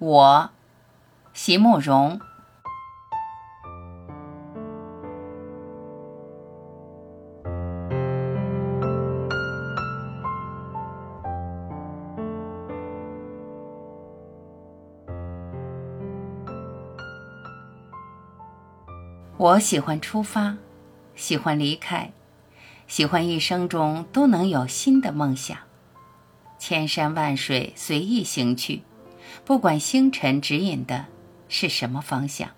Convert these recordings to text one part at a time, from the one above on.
我，席慕容。我喜欢出发，喜欢离开，喜欢一生中都能有新的梦想。千山万水随意行去，不管星辰指引的是什么方向。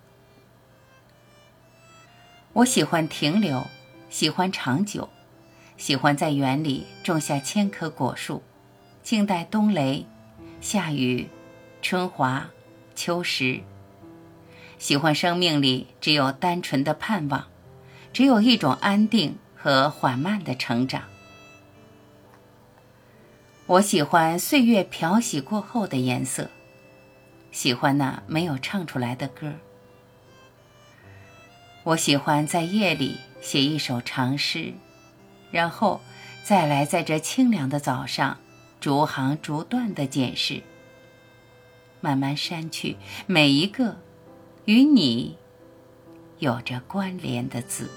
我喜欢停留，喜欢长久，喜欢在园里种下千棵果树，静待冬雷、夏雨、春华、秋实。喜欢生命里只有单纯的盼望，只有一种安定和缓慢的成长。我喜欢岁月漂洗过后的颜色，喜欢那没有唱出来的歌。我喜欢在夜里写一首长诗，然后再来在这清凉的早上，逐行逐段的检视，慢慢删去每一个。与你有着关联的字。